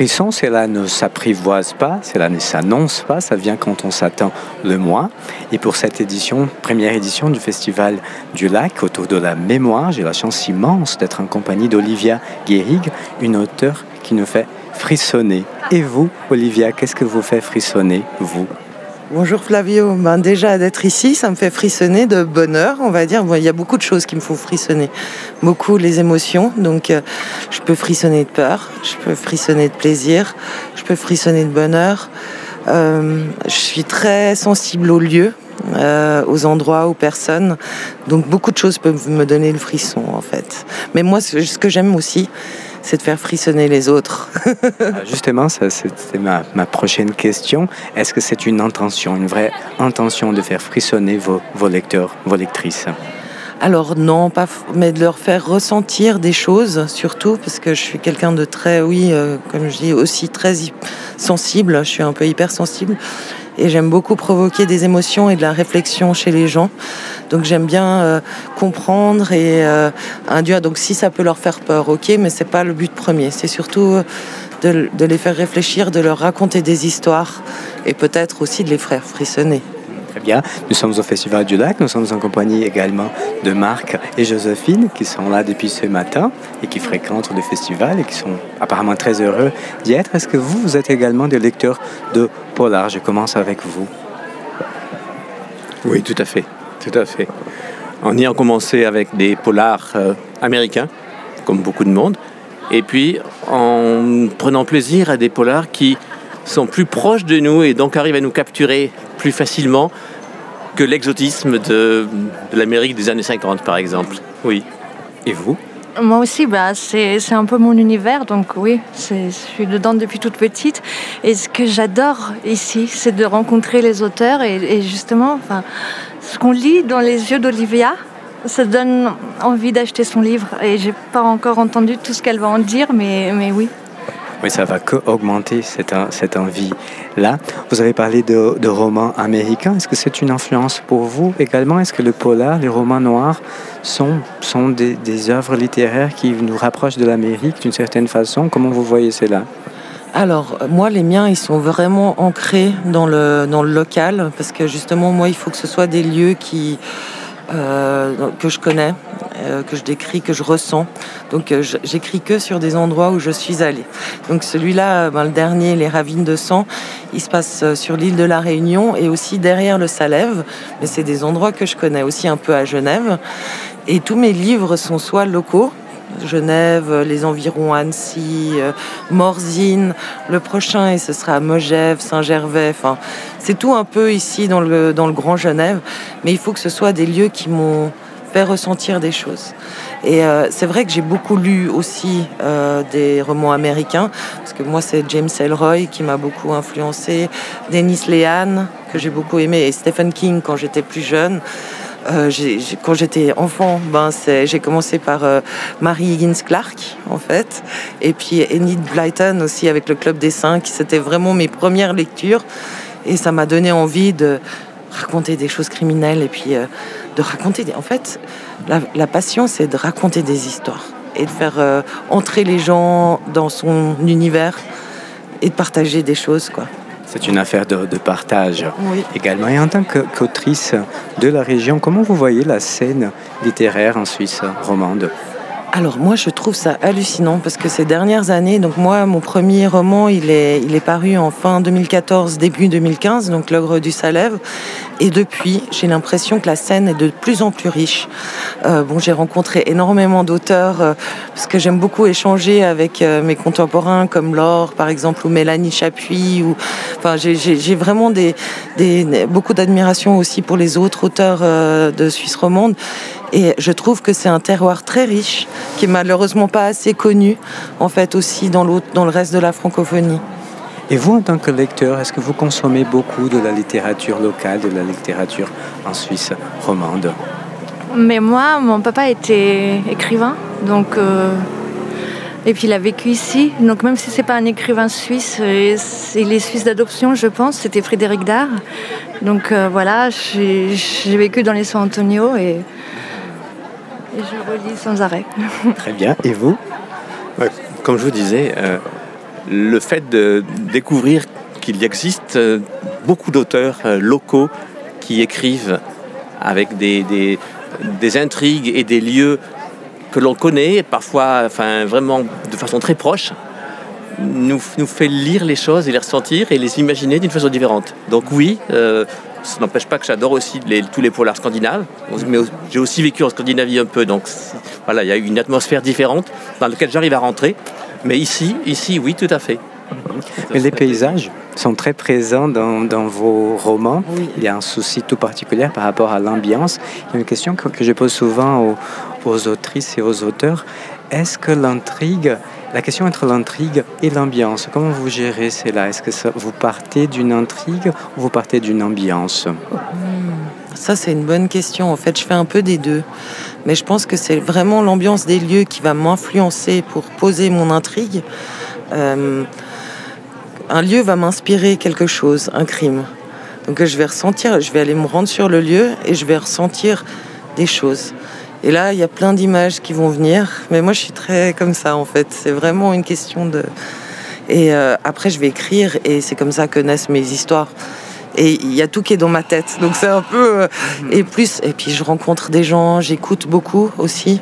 Frisson, cela ne s'apprivoise pas, cela ne s'annonce pas, ça vient quand on s'attend le moins. Et pour cette édition, première édition du Festival du Lac, autour de la mémoire, j'ai la chance immense d'être en compagnie d'Olivia Guérig, une auteure qui nous fait frissonner. Et vous, Olivia, qu'est-ce que vous fait frissonner, vous? Bonjour Flavio, ben déjà d'être ici, ça me fait frissonner de bonheur, on va dire. il y a beaucoup de choses qui me font frissonner, beaucoup les émotions. Donc euh, je peux frissonner de peur, je peux frissonner de plaisir, je peux frissonner de bonheur. Euh, je suis très sensible aux lieux, euh, aux endroits, aux personnes. Donc beaucoup de choses peuvent me donner le frisson en fait. Mais moi, ce que j'aime aussi, c'est de faire frissonner les autres. Ah, justement, ça, c'était ma, ma, prochaine question. Est-ce que c'est une intention, une vraie intention de faire frissonner vos, vos lecteurs, vos lectrices? Alors non, pas, mais de leur faire ressentir des choses, surtout parce que je suis quelqu'un de très, oui, euh, comme je dis, aussi très sensible. Je suis un peu hypersensible et j'aime beaucoup provoquer des émotions et de la réflexion chez les gens. Donc j'aime bien euh, comprendre et euh, induire. Donc si ça peut leur faire peur, ok, mais c'est pas le but premier. C'est surtout de, de les faire réfléchir, de leur raconter des histoires et peut-être aussi de les faire frissonner. Très bien. Nous sommes au Festival du Lac. Nous sommes en compagnie également de Marc et Joséphine qui sont là depuis ce matin et qui fréquentent le festival et qui sont apparemment très heureux d'y être. Est-ce que vous, vous êtes également des lecteurs de polar? Je commence avec vous. Oui, tout à fait. Tout à fait. On y a commencé avec des polars euh, américains, comme beaucoup de monde, et puis en prenant plaisir à des polars qui sont plus proches de nous et donc arrivent à nous capturer plus facilement que l'exotisme de, l'Amérique des années 50, par exemple. Oui. Et vous? Moi aussi, bah, c'est un peu mon univers, donc oui, je suis dedans depuis toute petite. Et ce que j'adore ici, c'est de rencontrer les auteurs et, et justement, enfin, ce qu'on lit dans les yeux d'Olivia, ça donne envie d'acheter son livre. Et j'ai pas encore entendu tout ce qu'elle va en dire, mais, mais oui. Oui, ça va augmenter cette, cette envie-là. Vous avez parlé de, de romans américains. Est-ce que c'est une influence pour vous également? Est-ce que le polar, les romans noirs sont, sont des, des œuvres littéraires qui nous rapprochent de l'Amérique d'une certaine façon? Comment vous voyez cela? Alors, moi, les miens, ils sont vraiment ancrés dans le, dans le local, parce que justement, moi, il faut que ce soit des lieux qui, euh, que je connais, euh, que je décris, que je ressens. Donc euh, j'écris que sur des endroits où je suis allée. Donc celui-là, ben, le dernier, Les Ravines de sang, il se passe euh, sur l'île de la Réunion et aussi derrière le Salève. Mais c'est des endroits que je connais aussi un peu à Genève. Et tous mes livres sont soit locaux, Genève, les environs Annecy, euh, Morzine. Le prochain, et ce sera à Megève, Saint-Gervais. Enfin, c'est tout un peu ici dans le, dans le Grand Genève. Mais il faut que ce soit des lieux qui m'ont fait ressentir des choses. Et euh, c'est vrai que j'ai beaucoup lu aussi euh, des romans américains, parce que moi c'est James Ellroy qui m'a beaucoup influencé, Dennis Lehan que j'ai beaucoup aimé, et Stephen King quand j'étais plus jeune. Euh, quand j'étais enfant, ben j'ai commencé par Mary Higgins Clark, en fait, et puis Enid Blyton aussi avec le Club des Cinq. C'était vraiment mes premières lectures, et ça m'a donné envie de raconter des choses criminelles et puis euh, de raconter. Des... En fait, la, la passion, c'est de raconter des histoires et de faire euh, entrer les gens dans son univers et de partager des choses, quoi. C'est une affaire de, de partage Oui. également. Et en tant qu'autrice de la région, comment vous voyez la scène littéraire en Suisse romande? Alors moi je trouve ça hallucinant parce que ces dernières années, donc moi mon premier roman il est, il est paru en fin 2014, début 2015, donc l'ogre du Salève. Et depuis j'ai l'impression que la scène est de plus en plus riche. Euh, bon j'ai rencontré énormément d'auteurs euh, parce que j'aime beaucoup échanger avec euh, mes contemporains comme Laure par exemple ou Mélanie Chapuis. Ou, enfin j'ai- vraiment des, des, beaucoup d'admiration aussi pour les autres auteurs euh, de Suisse romande. Et je trouve que c'est un terroir très riche, qui est malheureusement pas assez connu, en fait, aussi dans, l'autre- dans le reste de la francophonie. Et vous, en tant que lecteur, est-ce que vous consommez beaucoup de la littérature locale, de la littérature en Suisse romande? Mais moi, mon papa était écrivain, donc euh, et puis il a vécu ici. Donc même si c'est pas un écrivain suisse, euh, c'est- il est suisse d'adoption, je pense. C'était Frédéric Dard. Donc euh, voilà, j'ai j'ai vécu dans les San Antonio et, je relis sans arrêt. Très bien. Et vous Comme je vous disais, euh, le fait de découvrir qu'il existe euh, beaucoup d'auteurs euh, locaux qui écrivent avec des, des, intrigues et des lieux que l'on connaît, parfois enfin, vraiment de façon très proche, nous, nous, fait lire les choses et les ressentir et les imaginer d'une façon différente. Donc oui, ça n'empêche pas que j'adore aussi les, tous les polars scandinaves, mais j'ai aussi vécu en Scandinavie un peu, donc voilà, il y a une atmosphère différente dans laquelle j'arrive à rentrer. Mais ici, ici, oui, tout à fait. Mais les paysages sont très présents dans, dans vos romans. Oui. Il y a un souci tout particulier par rapport à l'ambiance. Il y a une question que, que je pose souvent aux, aux autrices et aux auteurs. Est-ce que l'intrigue, la question entre l'intrigue et l'ambiance, comment vous gérez cela? Est-ce que vous partez d'une intrigue ou vous partez d'une ambiance? Ça, c'est une bonne question. En fait, je fais un peu des deux. Mais je pense que c'est vraiment l'ambiance des lieux qui va m'influencer pour poser mon intrigue. Euh, un lieu va m'inspirer quelque chose, un crime. Donc je vais ressentir, je vais aller me rendre sur le lieu et je vais ressentir des choses. Et là, il y a plein d'images qui vont venir. Mais moi, je suis très comme ça, en fait. C'est vraiment une question de... Et euh, après, je vais écrire et c'est comme ça que naissent mes histoires. Et il y a tout qui est dans ma tête. Donc c'est un peu... Euh, et plus... Et puis je rencontre des gens, j'écoute beaucoup aussi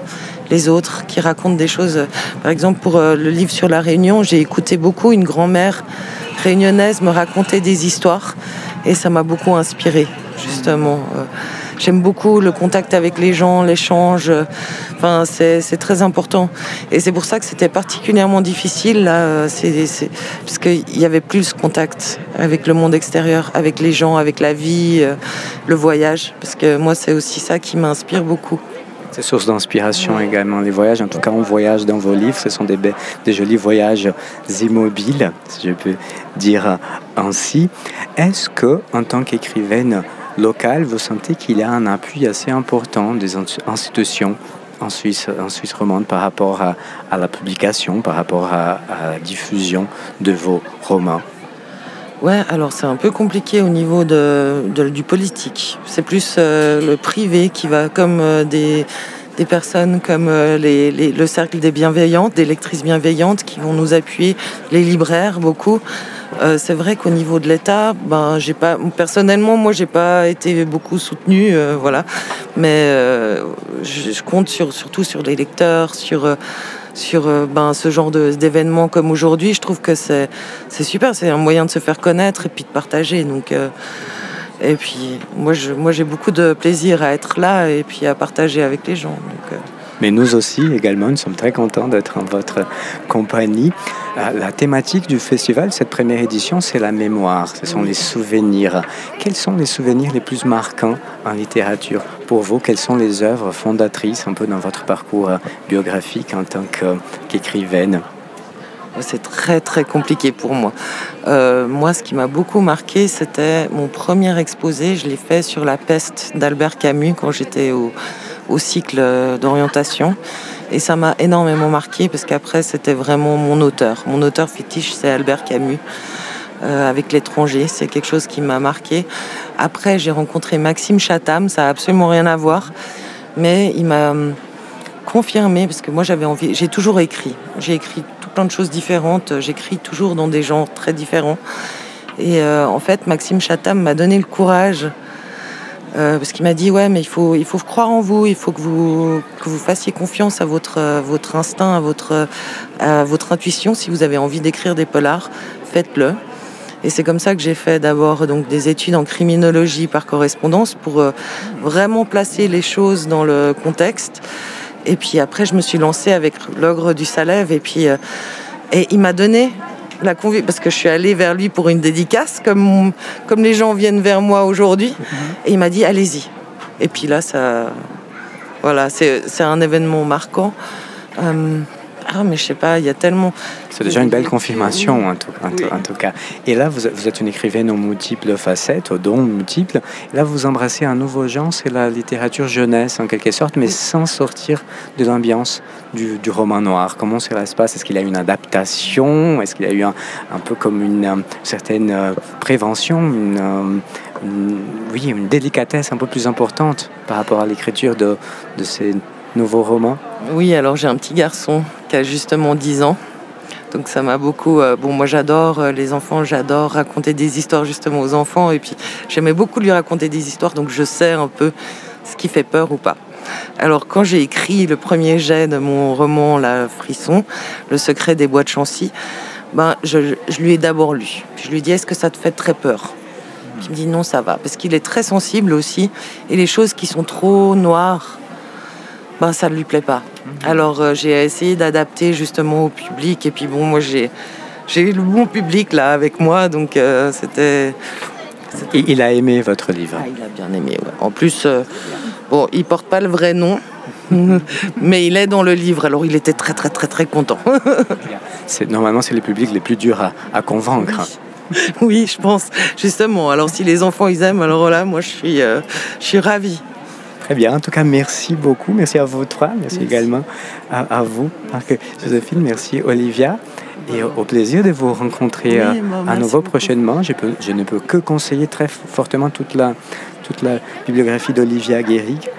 les autres qui racontent des choses. Par exemple, pour euh, le livre sur la Réunion, j'ai écouté beaucoup une grand-mère réunionnaise me raconter des histoires. Et ça m'a beaucoup inspiré, justement. J'aime beaucoup le contact avec les gens, l'échange. Enfin, c'est très important. Et c'est pour ça que c'était particulièrement difficile, là, parce qu'il y avait plus ce contact avec le monde extérieur, avec les gens, avec la vie, euh, le voyage. Parce que moi, c'est aussi ça qui m'inspire beaucoup. C'est source d'inspiration également, les voyages. En tout cas, on voyage dans vos livres. Ce sont des, des jolis voyages immobiles, si je peux dire ainsi. Est-ce que, en tant qu'écrivaine, local, vous sentez qu'il y a un appui assez important des institutions en Suisse, en romande par rapport à, la publication, par rapport à, la diffusion de vos romans Ouais, alors c'est un peu compliqué au niveau du politique. C'est plus euh, le privé qui va comme euh, des, personnes comme euh, le cercle des bienveillantes, des lectrices bienveillantes qui vont nous appuyer, les libraires beaucoup. Euh, c'est vrai qu'au niveau de l'État, ben, j'ai pas, personnellement, moi, j'ai pas été beaucoup soutenue, euh, voilà. Mais euh, je, compte sur, surtout sur les lecteurs, sur, sur ben, ce genre d'événements comme aujourd'hui. Je trouve que c'est super, c'est un moyen de se faire connaître et puis de partager. Donc, et puis, moi, je, moi, j'ai beaucoup de plaisir à être là et puis à partager avec les gens. Mais nous aussi, également, nous sommes très contents d'être en votre compagnie. Euh, la thématique du festival, cette première édition, c'est la mémoire, ce sont les souvenirs. Quels sont les souvenirs les plus marquants en littérature pour vous? Quelles sont les œuvres fondatrices un peu dans votre parcours biographique en tant qu'écrivaine? C'est très très compliqué pour moi. Euh, moi, ce qui m'a beaucoup marqué, c'était mon premier exposé. Je l'ai fait sur la peste d'Albert Camus quand j'étais au, au cycle d'orientation. Et ça m'a énormément marqué parce qu'après, c'était vraiment mon auteur. Mon auteur fétiche, c'est Albert Camus. Euh, avec l'étranger, c'est quelque chose qui m'a marqué. Après, j'ai rencontré Maxime Chatham, ça n'a absolument rien à voir, mais il m'a hum, confirmé parce que moi j'avais envie, j'ai toujours écrit, j'ai écrit tout plein de choses différentes, j'écris toujours dans des genres très différents. Et euh, en fait, Maxime Chatham m'a donné le courage euh, parce qu'il m'a dit ouais mais il faut il faut croire en vous, il faut que vous que vous fassiez confiance à votre votre instinct, à votre à votre intuition. Si vous avez envie d'écrire des polars, faites-le. Et c'est comme ça que j'ai fait d'abord donc des études en criminologie par correspondance pour euh, vraiment placer les choses dans le contexte. Et puis après je me suis lancée avec l'ogre du Salève et puis euh, et il m'a donné la convie parce que je suis allée vers lui pour une dédicace, comme, les gens viennent vers moi aujourd'hui. Et il m'a dit allez-y. Et puis là, ça, voilà, c'est un événement marquant. Euh, ah, mais je sais pas, il y a tellement. C'est déjà une belle confirmation, en tout, en, oui. en tout, cas. Et là, vous, vous, êtes une écrivaine aux multiples facettes, aux dons multiples. Et là, vous embrassez un nouveau genre, c'est la littérature jeunesse, en quelque sorte, mais sans sortir de l'ambiance du, du, roman noir. Comment cela se passe? Est-ce qu'il y a une adaptation? Est-ce qu'il y a eu un, un, peu comme une euh, certaine euh, prévention une, euh, une, oui, une délicatesse un peu plus importante par rapport à l'écriture de, de ces nouveaux romans? Oui, alors j'ai un petit garçon qui a justement 10 ans. Donc ça m'a beaucoup. Euh, bon, moi j'adore euh, les enfants, j'adore raconter des histoires justement aux enfants. Et puis j'aimais beaucoup lui raconter des histoires, donc je sais un peu ce qui fait peur ou pas. Alors quand j'ai écrit le premier jet de mon roman La Frisson, Le secret des bois de Chancy, ben, je, lui ai d'abord lu. Je lui ai dit est-ce que ça te fait très peur? Il me dit non, ça va, parce qu'il est très sensible aussi, et les choses qui sont trop noires, ben ça ne lui plaît pas. Mhm. Alors euh, j'ai essayé d'adapter justement au public, et puis bon, moi j'ai j'ai eu le bon public là avec moi, donc euh, c'était. Il a aimé votre livre. Ah, il a bien aimé. Ouais. En plus, euh, bon, il porte pas le vrai nom, mais il est dans le livre, alors il était très très très très content. c'est normalement c'est les publics les plus durs à, à convaincre. oui, je pense, justement. Alors, si les enfants, ils aiment, alors là, moi, je suis, euh, je suis ravie. Très bien. En tout cas, merci beaucoup. Merci à vous trois. Merci, également à, vous, Joséphine. Merci, Olivia. Et au plaisir de vous rencontrer euh, à nouveau prochainement. Je, peux, je, ne peux que conseiller très fortement toute la, toute la bibliographie d'Olivia Guérig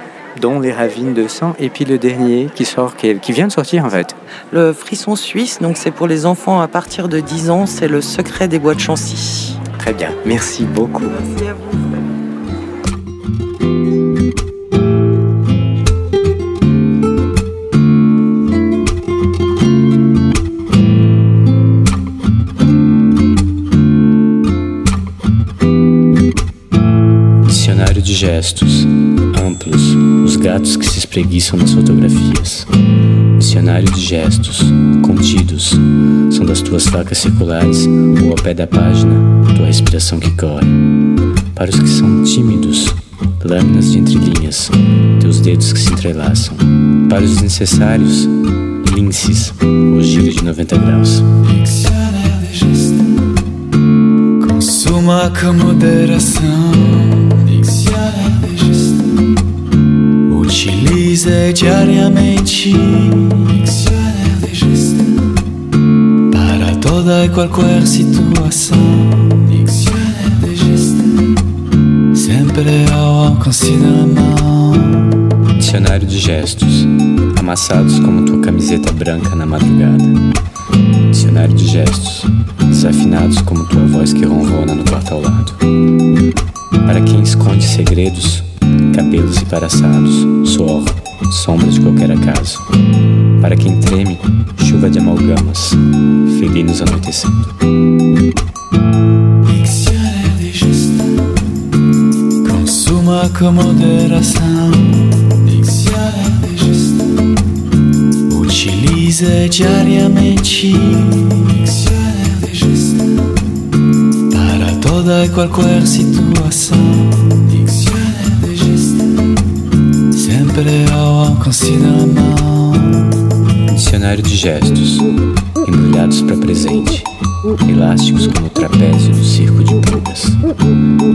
dont Les Ravines de sang, et puis le dernier qui sort, qui, vient de sortir en fait. Le Frisson Suisse, donc c'est pour les enfants à partir de 10 ans, c'est le secret des bois de Chancy. Très bien, merci beaucoup. Merci à vous. Gestos amplos, os gatos que se espreguiçam nas fotografias. Dicionário de gestos, contidos, são das tuas facas circulares ou ao pé da página, tua respiração que corre. Para os que são tímidos, lâminas de entrelinhas, teus dedos que se entrelaçam. Para os desnecessários, linces, o giro de 90 graus. Consuma com moderação. Utilize diariamente para toda e qualquer situação. Sempre ao alcance da mão. Dicionário de gestos amassados como tua camiseta branca na madrugada. Dicionário de gestos desafinados como tua voz que ronrona no quarto ao lado. Para quem esconde segredos cabelos embaraçados, suor, sombra de qualquer acaso. Para quem treme, chuva de amalgamas, felinos anoitecendo. Consuma com moderação. Utilize diariamente. Para toda e qualquer situação. Dicionário de gestos, embrulhados para presente, elásticos como o trapézio do circo de pulgas.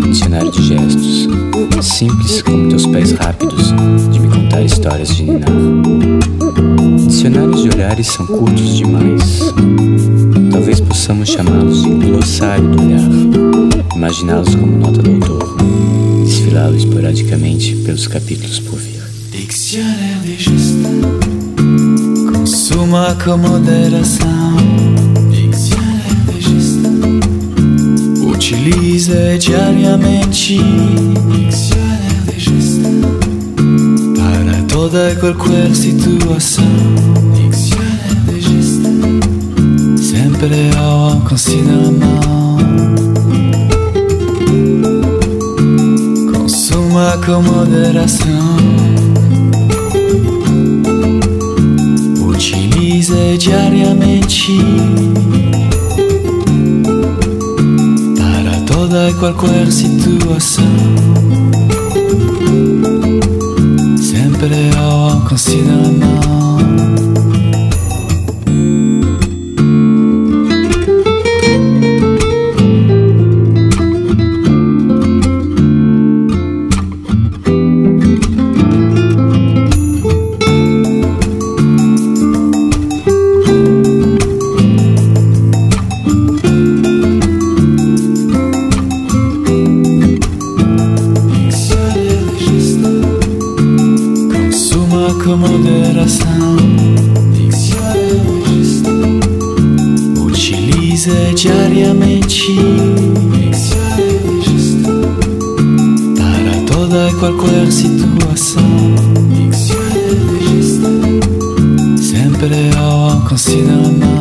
Dicionário de gestos, simples como teus pés rápidos de me contar histórias de ninar. Dicionários de olhares são curtos demais. Talvez possamos chamá-los de glossário do olhar, imaginá-los como nota do autor, desfilá-los esporadicamente pelos capítulos por vir. Dicionaire justa Consuma com moderação. Dicionaire justa Utilize diariamente Dicionaire justa Para toda e qualquer situação Dicionaire justa Sempre ao consideramento Consuma com moderação. Diariamente para toda e qualquer situação, sempre ao alcance da mão. coração. Utiliza diariamente. Para toda e qualquer situação. Sempre ao alcance da mão.